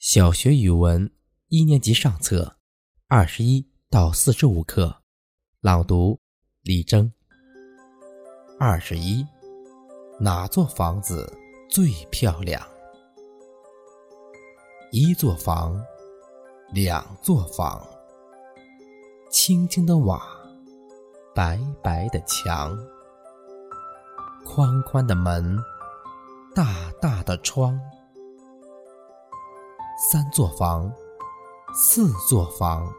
小学语文一年级上册，二十一到四十五课，朗读李征。二十一，哪座房子最漂亮？一座房，两座房，青青的瓦，白白的墙，宽宽的门，大大的窗。三座房，四座房，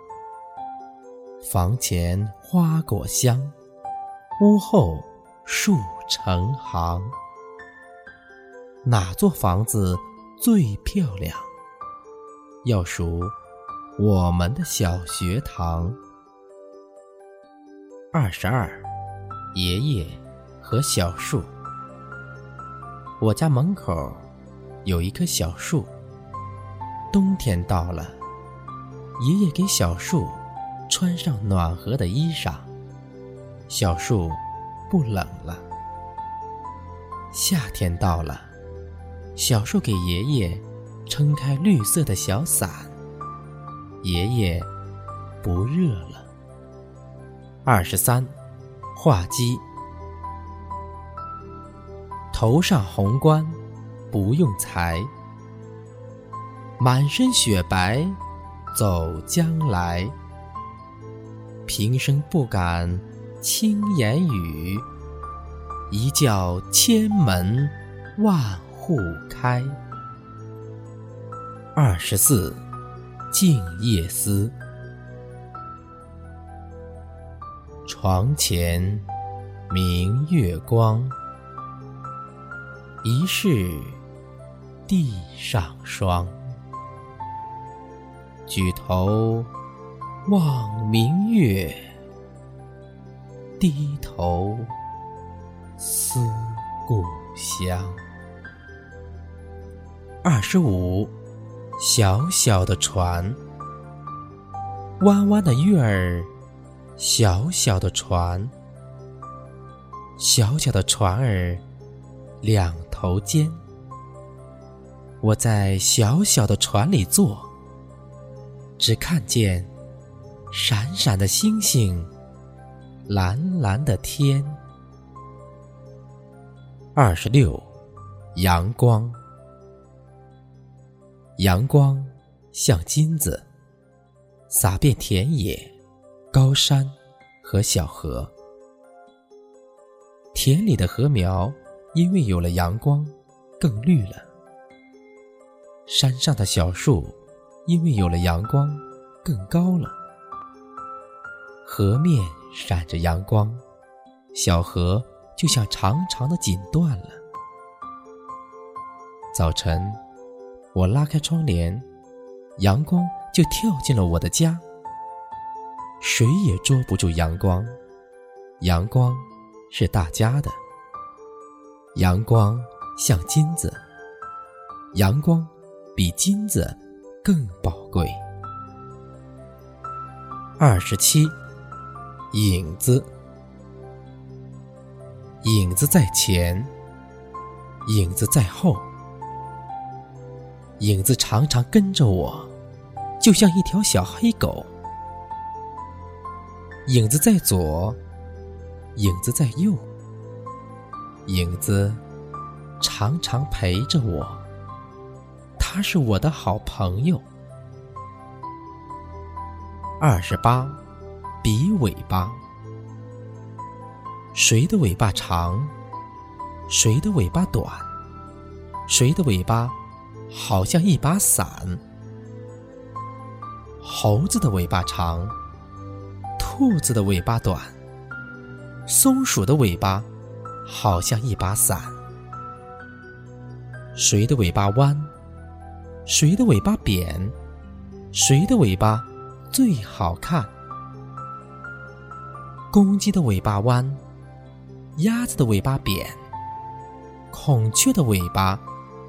房前花果香，屋后树成行。哪座房子最漂亮？要数我们的小学堂。二十二，爷爷和小树。我家门口有一棵小树。冬天到了，爷爷给小树穿上暖和的衣裳，小树不冷了。夏天到了，小树给爷爷撑开绿色的小伞，爷爷不热了。二十三，画鸡，头上红冠不用裁。满身雪白，走将来。平生不敢轻言语，一叫千门万户开。二十四，静夜思。床前明月光，疑是地上霜。举头望明月，低头思故乡。二十五，小小的船，弯弯的月儿，小小的船，小小的船儿两头尖，我在小小的船里坐。只看见闪闪的星星，蓝蓝的天。二十六，阳光，阳光像金子，洒遍田野、高山和小河。田里的禾苗因为有了阳光，更绿了。山上的小树。因为有了阳光，更高了。河面闪着阳光，小河就像长长的锦缎了。早晨，我拉开窗帘，阳光就跳进了我的家。谁也捉不住阳光，阳光是大家的。阳光像金子，阳光比金子。更宝贵。二十七，影子，影子在前，影子在后，影子常常跟着我，就像一条小黑狗。影子在左，影子在右，影子常常陪着我。他是我的好朋友。二十八，比尾巴。谁的尾巴长？谁的尾巴短？谁的尾巴好像一把伞？猴子的尾巴长，兔子的尾巴短，松鼠的尾巴好像一把伞。谁的尾巴弯？谁的尾巴扁？谁的尾巴最好看？公鸡的尾巴弯，鸭子的尾巴扁，孔雀的尾巴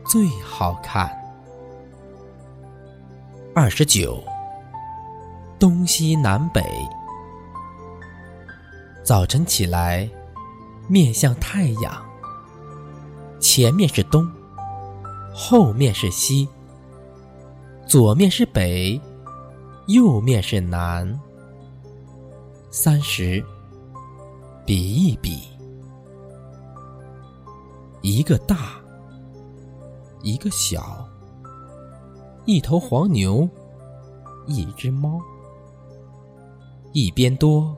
最好看。二十九，东西南北。早晨起来，面向太阳，前面是东，后面是西。左面是北，右面是南。三十，比一比，一个大，一个小，一头黄牛，一只猫，一边多，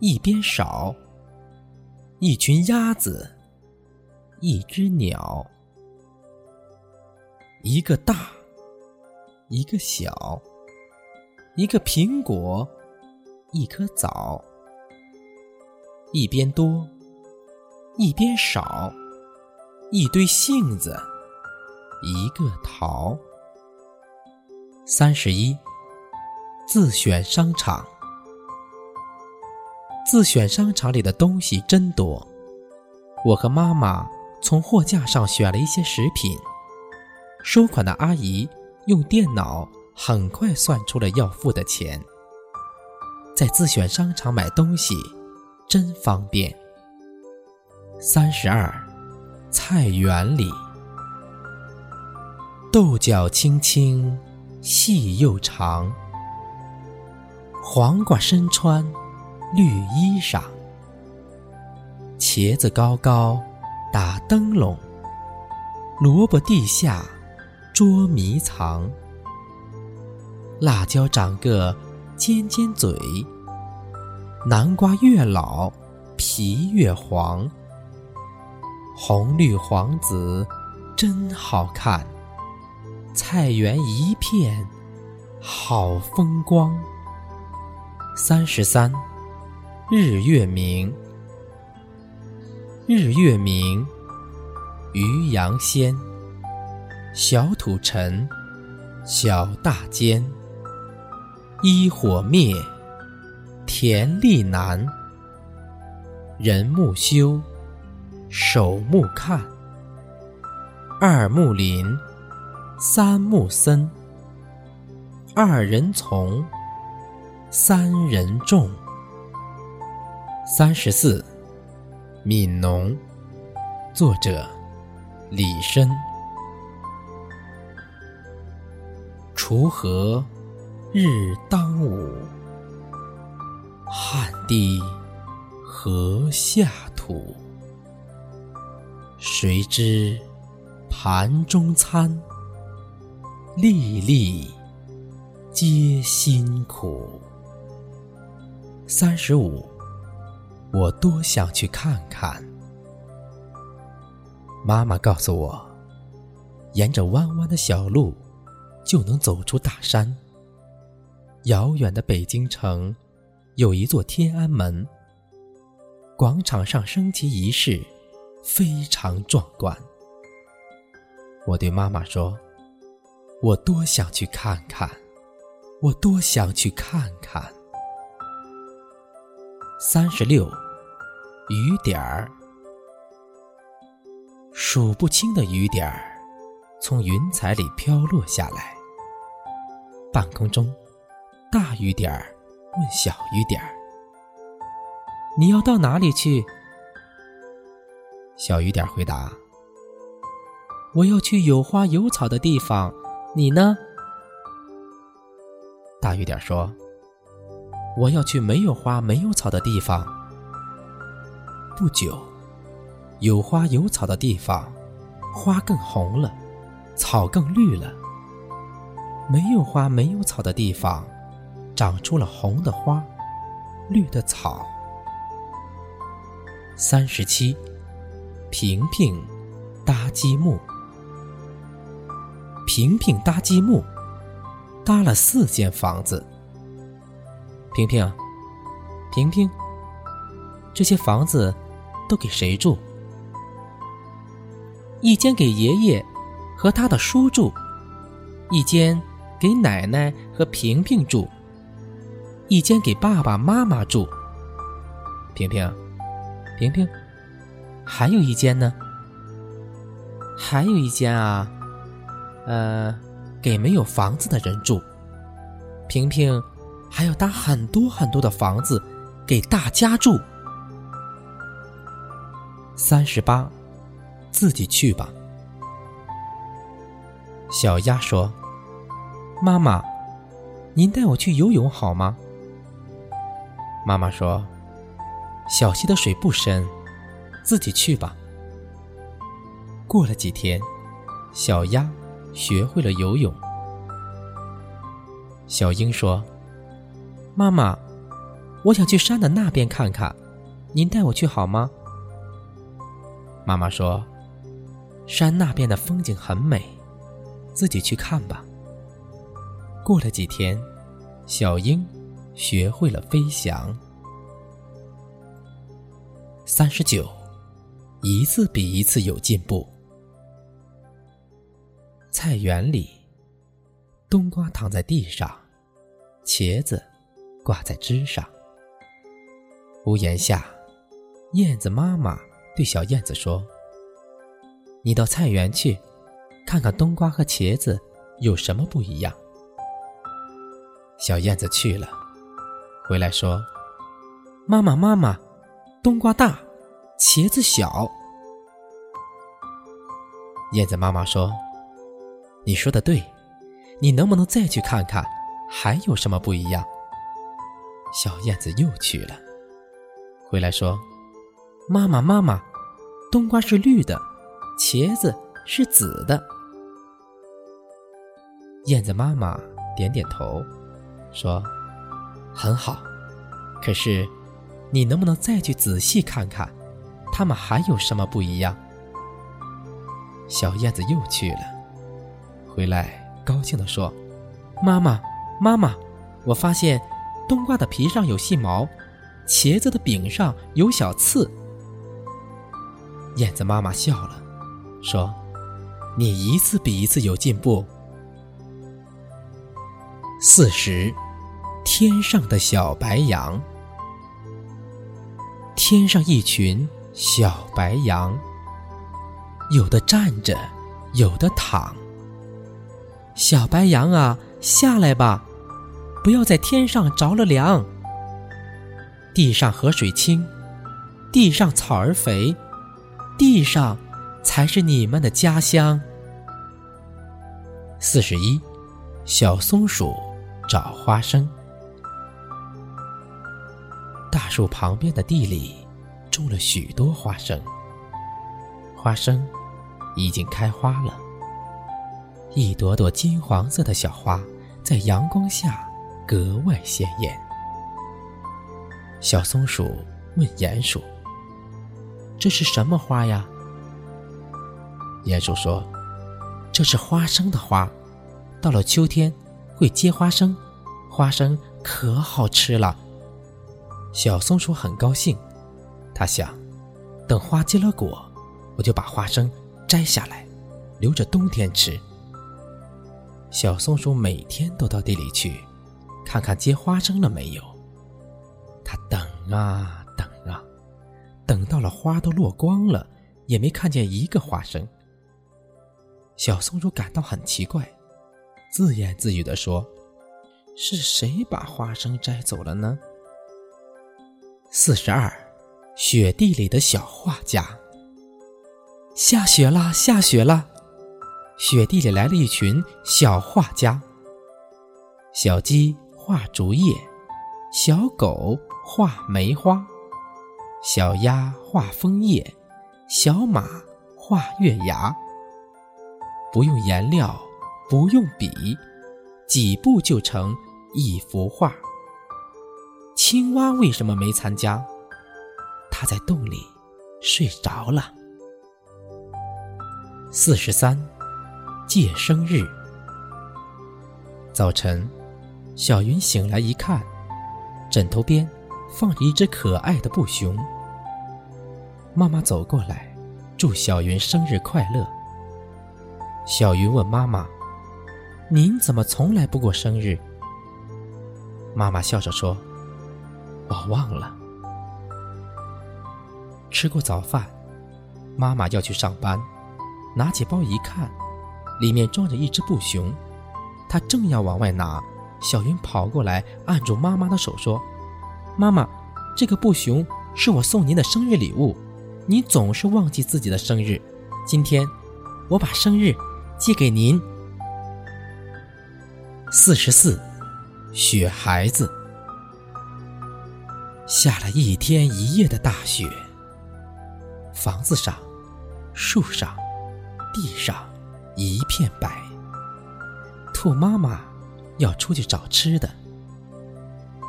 一边少，一群鸭子，一只鸟。一个大，一个小，一个苹果，一颗枣，一边多，一边少，一堆杏子，一个桃。三十一，自选商场。自选商场里的东西真多，我和妈妈从货架上选了一些食品。收款的阿姨用电脑很快算出了要付的钱。在自选商场买东西真方便。三十二，菜园里，豆角青青，细又长；黄瓜身穿绿衣裳，茄子高高打灯笼，萝卜地下。捉迷藏，辣椒长个尖尖嘴，南瓜越老皮越黄，红绿黄紫真好看，菜园一片好风光。三十三，日月明，日月明，渔阳鲜。小土尘，小大尖。一火灭，田力难。人木修，手木看。二木林，三木森。二人从，三人众。三十四，《悯农》，作者李绅。锄禾日当午，汗滴禾下土。谁知盘中餐，粒粒皆辛苦。三十五，我多想去看看。妈妈告诉我，沿着弯弯的小路。就能走出大山。遥远的北京城，有一座天安门。广场上升旗仪式非常壮观。我对妈妈说：“我多想去看看，我多想去看看。”三十六，雨点儿，数不清的雨点儿，从云彩里飘落下来。半空中，大雨点儿问小雨点儿：“你要到哪里去？”小雨点儿回答：“我要去有花有草的地方。你呢？”大雨点儿说：“我要去没有花没有草的地方。”不久，有花有草的地方，花更红了，草更绿了。没有花、没有草的地方，长出了红的花、绿的草。三十七，平平搭积木。平平搭积木，搭了四间房子。平平，平平，这些房子都给谁住？一间给爷爷和他的叔住，一间。给奶奶和平平住，一间给爸爸妈妈住。平平，平平，还有一间呢？还有一间啊，呃，给没有房子的人住。平平还要搭很多很多的房子给大家住。三十八，自己去吧。小鸭说。妈妈，您带我去游泳好吗？”妈妈说：“小溪的水不深，自己去吧。”过了几天，小鸭学会了游泳。小鹰说：“妈妈，我想去山的那边看看，您带我去好吗？”妈妈说：“山那边的风景很美，自己去看吧。”过了几天，小鹰学会了飞翔。三十九，一次比一次有进步。菜园里，冬瓜躺在地上，茄子挂在枝上。屋檐下，燕子妈妈对小燕子说：“你到菜园去，看看冬瓜和茄子有什么不一样。”小燕子去了，回来说：“妈妈，妈妈，冬瓜大，茄子小。”燕子妈妈说。你说的对，你能不能再去看看，还有什么不一样？小燕子又去了，回来说：“妈妈，妈妈，冬瓜是绿的，茄子是紫的。”燕子妈妈点点头，说：“很好，可是，你能不能再去仔细看看，它们还有什么不一样？”小燕子又去了。回来，高兴地说：“妈妈，妈妈，我发现冬瓜的皮上有细毛，茄子的柄上有小刺。”燕子妈妈笑了，说：“你一次比一次有进步。”四十，天上的小白羊。天上一群小白羊，有的站着，有的躺。小白羊啊，下来吧，不要在天上着了凉。地上河水清，地上草儿肥，地上才是你们的家乡。四十一，小松鼠找花生。大树旁边的地里种了许多花生，花生已经开花了。一朵朵金黄色的小花，在阳光下格外鲜艳。小松鼠问鼹鼠：“这是什么花呀？”鼹鼠说：“这是花生的花，到了秋天会结花生，花生可好吃了。”小松鼠很高兴，它想：等花结了果，我就把花生摘下来，留着冬天吃。小松鼠每天都到地里去，看看结花生了没有。它等啊等啊，等到了花都落光了，也没看见一个花生。小松鼠感到很奇怪，自言自语地说：“是谁把花生摘走了呢？”四十二，雪地里的小画家。下雪啦，下雪啦！雪地里来了一群小画家。小鸡画竹叶，小狗画梅花，小鸭画枫叶，小马画月牙。不用颜料，不用笔，几步就成一幅画。青蛙为什么没参加？它在洞里睡着了。四十三。借生日。早晨，小云醒来一看，枕头边放着一只可爱的布熊。妈妈走过来，祝小云生日快乐。小云问妈妈：“您怎么从来不过生日？”妈妈笑着说：“我忘了。”吃过早饭，妈妈要去上班，拿起包一看。里面装着一只布熊，她正要往外拿，小云跑过来按住妈妈的手说：“妈妈，这个布熊是我送您的生日礼物，您总是忘记自己的生日，今天我把生日寄给您。”四十四，雪孩子。下了一天一夜的大雪，房子上、树上、地上一片白。兔妈妈要出去找吃的，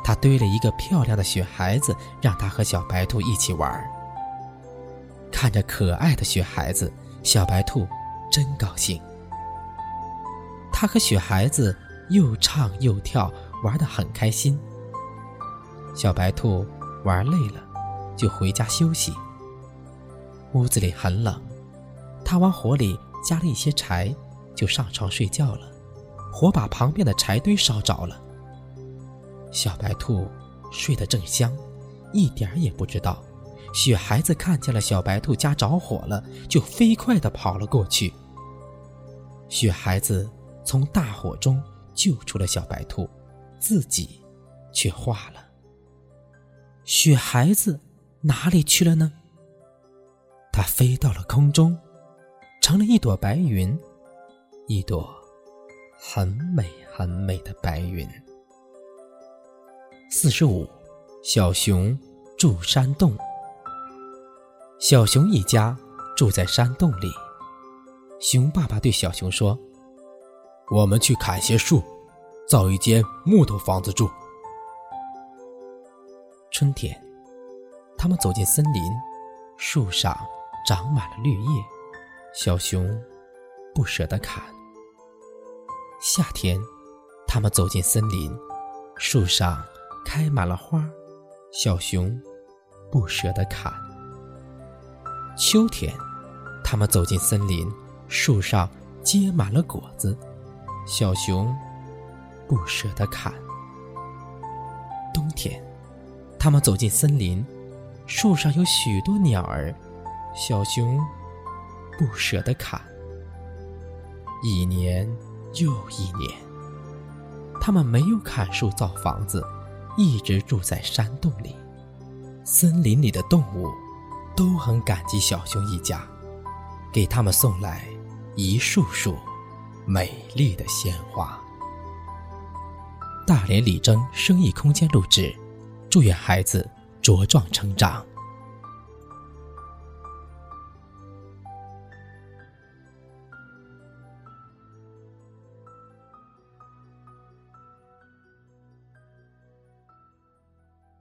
她堆了一个漂亮的雪孩子，让它和小白兔一起玩。看着可爱的雪孩子，小白兔真高兴。他和雪孩子又唱又跳，玩得很开心。小白兔玩累了，就回家休息。屋子里很冷，他往火里加了一些柴，就上床睡觉了。火把旁边的柴堆烧着了。小白兔睡得正香，一点儿也不知道，雪孩子看见了小白兔家着火了，就飞快地跑了过去。雪孩子从大火中救出了小白兔，自己却化了。雪孩子哪里去了呢？它飞到了空中，成了一朵白云，一朵很美很美的白云。四十五，小熊住山洞。小熊一家住在山洞里。熊爸爸对小熊说：“我们去砍些树，造一间木头房子住。”春天，他们走进森林，树上长满了绿叶，小熊不舍得砍。夏天，他们走进森林，树上开满了花，小熊不舍得砍。秋天，他们走进森林，树上结满了果子，小熊不舍得砍。冬天。他们走进森林，树上有许多鸟儿，小熊不舍得砍。一年又一年，他们没有砍树造房子，一直住在山洞里。森林里的动物都很感激小熊一家，给他们送来一束束美丽的鲜花。大连李征生意空间录制。祝愿孩子茁壮成长。